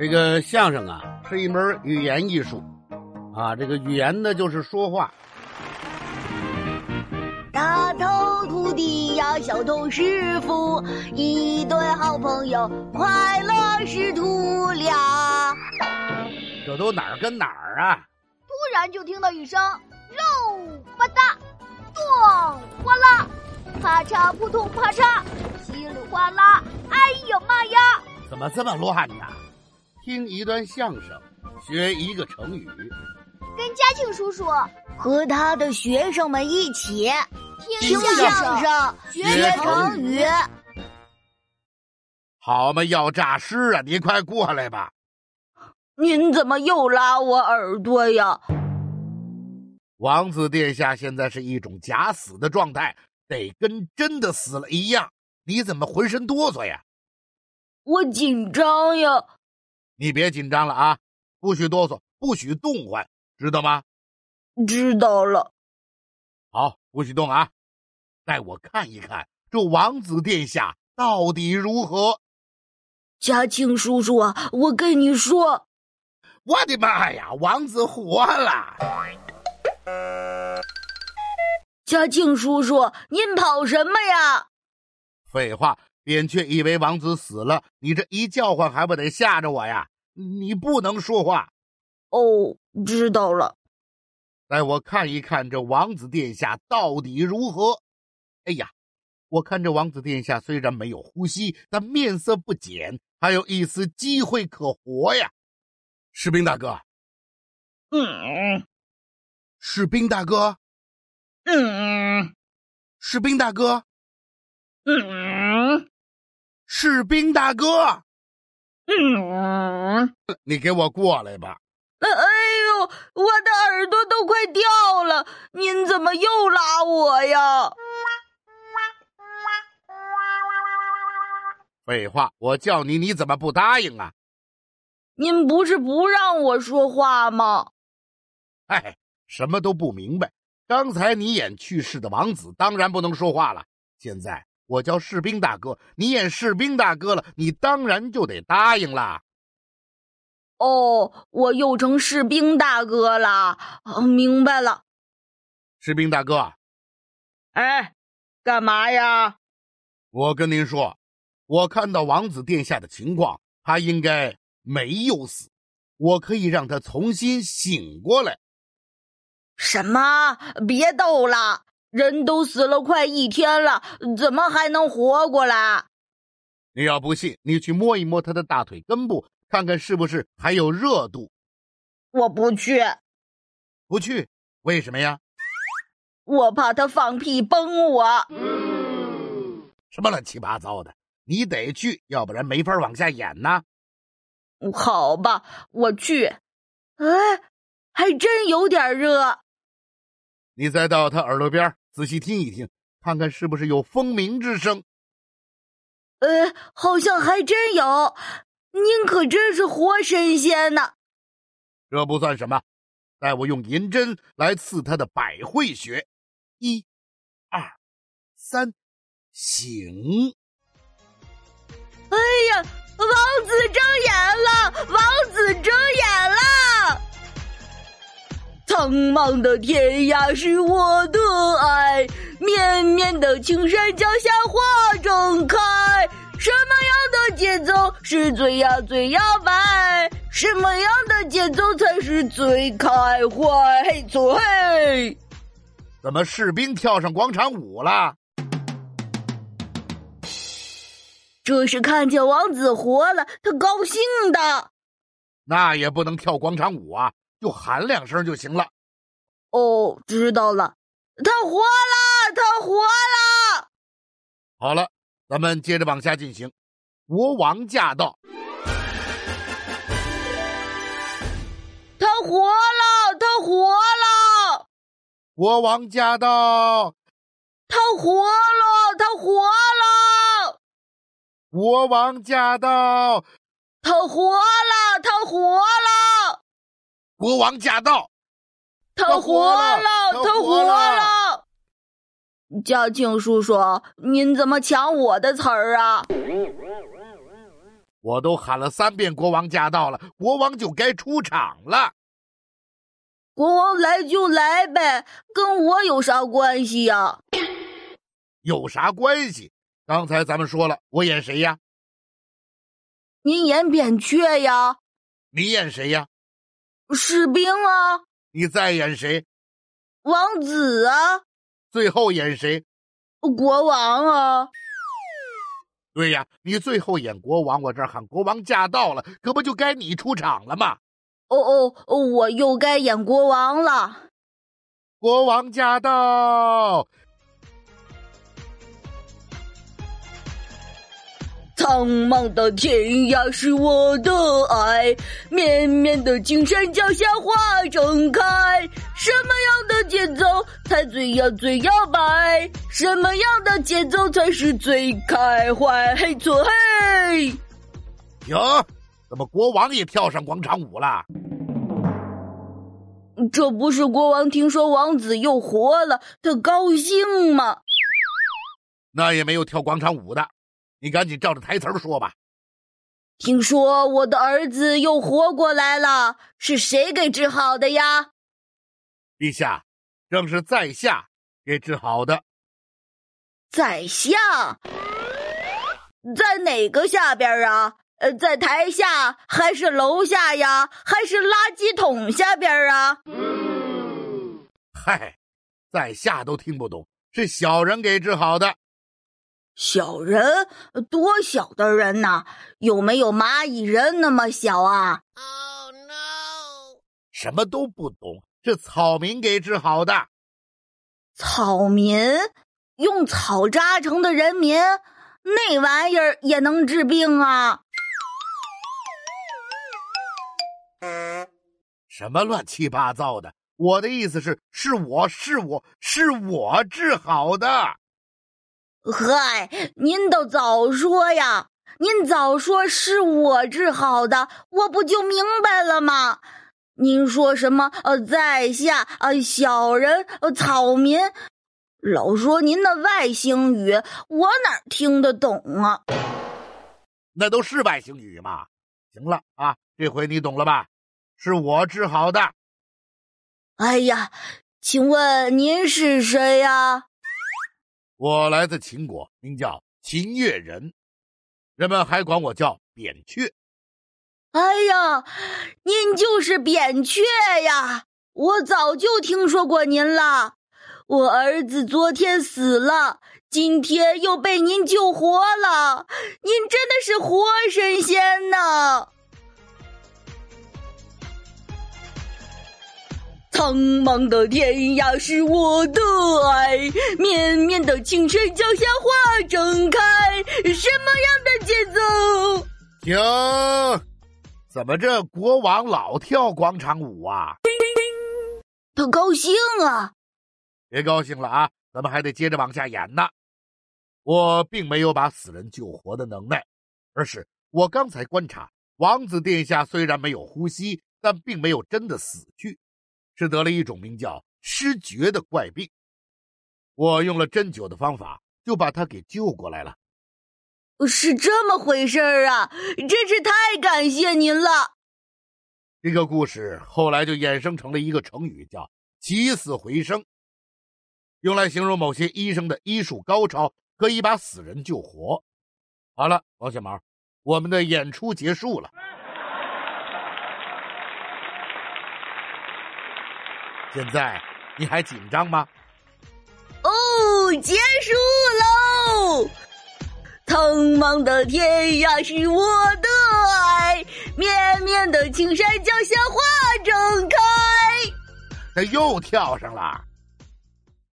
这个相声啊，是一门语言艺术，啊，这个语言呢就是说话。大头徒弟呀，小头师傅，一对好朋友，快乐师徒俩。这都哪儿跟哪儿啊？突然就听到一声肉吧嗒，咚哗啦，啪嚓扑通啪嚓，稀里哗啦，哎呀妈呀！怎么这么乱呢？听一段相声，学一个成语，跟嘉庆叔叔和他的学生们一起听相声、学成语。好嘛，要诈尸啊！你快过来吧。您怎么又拉我耳朵呀？王子殿下现在是一种假死的状态，得跟真的死了一样。你怎么浑身哆嗦呀？我紧张呀。你别紧张了啊！不许哆嗦，不许动唤，知道吗？知道了。好，不许动啊！带我看一看这王子殿下到底如何。嘉庆叔叔啊，我跟你说，我的妈呀，王子活了！嘉庆叔叔，您跑什么呀？废话。扁鹊以为王子死了，你这一叫唤还不得吓着我呀？你不能说话。哦，知道了。带我看一看这王子殿下到底如何。哎呀，我看这王子殿下虽然没有呼吸，但面色不减，还有一丝机会可活呀。士兵大哥，嗯，士兵大哥，嗯，士兵大哥，嗯。士兵大哥，嗯，你给我过来吧！哎呦，我的耳朵都快掉了！您怎么又拉我呀？废话，我叫你，你怎么不答应啊？您不是不让我说话吗？哎，什么都不明白。刚才你演去世的王子，当然不能说话了。现在。我叫士兵大哥，你演士兵大哥了，你当然就得答应啦。哦，我又成士兵大哥了，明白了。士兵大哥，哎，干嘛呀？我跟您说，我看到王子殿下的情况，他应该没有死，我可以让他重新醒过来。什么？别逗了。人都死了快一天了，怎么还能活过来？你要不信，你去摸一摸他的大腿根部，看看是不是还有热度。我不去，不去，为什么呀？我怕他放屁崩我。嗯什么乱七八糟的！你得去，要不然没法往下演呢。好吧，我去。哎，还真有点热。你再到他耳朵边。仔细听一听，看看是不是有蜂鸣之声。呃，好像还真有。您可真是活神仙呐！这不算什么，待我用银针来刺他的百会穴。一、二、三，醒！哎呀，王子睁眼了！王子睁眼了！苍茫的天涯是我的爱，绵绵的青山脚下花正开。什么样的节奏是最呀最摇摆？什么样的节奏才是最开怀？嘿，嘿？怎么士兵跳上广场舞了？这是看见王子活了，他高兴的。那也不能跳广场舞啊。就喊两声就行了。哦，知道了。他活了，他活了。好了，咱们接着往下进行。国王驾到。他活了，他活了。国王驾到。他活了，他活了。国王驾到。他活了，他活了。国王驾到，他活了，他活了。嘉庆叔叔，您怎么抢我的词儿啊？我都喊了三遍国王驾到了，国王就该出场了。国王来就来呗，跟我有啥关系呀？有啥关系？刚才咱们说了，我演谁呀？您演扁鹊呀？你演谁呀？士兵啊？你再演谁？王子啊？最后演谁？国王啊？对呀，你最后演国王，我这喊国王驾到了，可不就该你出场了吗？哦哦，我又该演国王了。国王驾到。苍茫的天涯是我的爱，绵绵的青山脚下花正开。什么样的节奏才最要最摇摆？什么样的节奏才是最开怀？嘿错嘿！哟，怎么国王也跳上广场舞了？这不是国王听说王子又活了，他高兴吗？那也没有跳广场舞的。你赶紧照着台词说吧。听说我的儿子又活过来了，是谁给治好的呀？陛下，正是在下给治好的。在下，在哪个下边啊？呃，在台下还是楼下呀？还是垃圾桶下边啊？嗨，在下都听不懂，是小人给治好的。小人多小的人呐？有没有蚂蚁人那么小啊？Oh no！什么都不懂，是草民给治好的。草民用草扎成的人民，那玩意儿也能治病啊？什么乱七八糟的？我的意思是，是我是我是我治好的。嗨，您都早说呀！您早说是我治好的，我不就明白了吗？您说什么？呃，在下呃，小人呃，草民，老说您的外星语，我哪听得懂啊？那都是外星语嘛！行了啊，这回你懂了吧？是我治好的。哎呀，请问您是谁呀？我来自秦国，名叫秦越人，人们还管我叫扁鹊。哎呀，您就是扁鹊呀！我早就听说过您了。我儿子昨天死了，今天又被您救活了，您真的是活神仙呢！苍茫的天涯是我的爱，绵绵的青山脚下花正开。什么样的节奏？停！怎么这国王老跳广场舞啊？他高兴啊！别高兴了啊，咱们还得接着往下演呢。我并没有把死人救活的能耐，而是我刚才观察，王子殿下虽然没有呼吸，但并没有真的死去。是得了一种名叫失觉的怪病，我用了针灸的方法，就把他给救过来了。是这么回事儿啊！真是太感谢您了。这个故事后来就衍生成了一个成语，叫“起死回生”，用来形容某些医生的医术高超，可以把死人救活。好了，王小毛，我们的演出结束了。现在你还紧张吗？哦，结束喽！苍茫的天涯是我的爱，绵绵的青山脚下花正开。那又跳上了。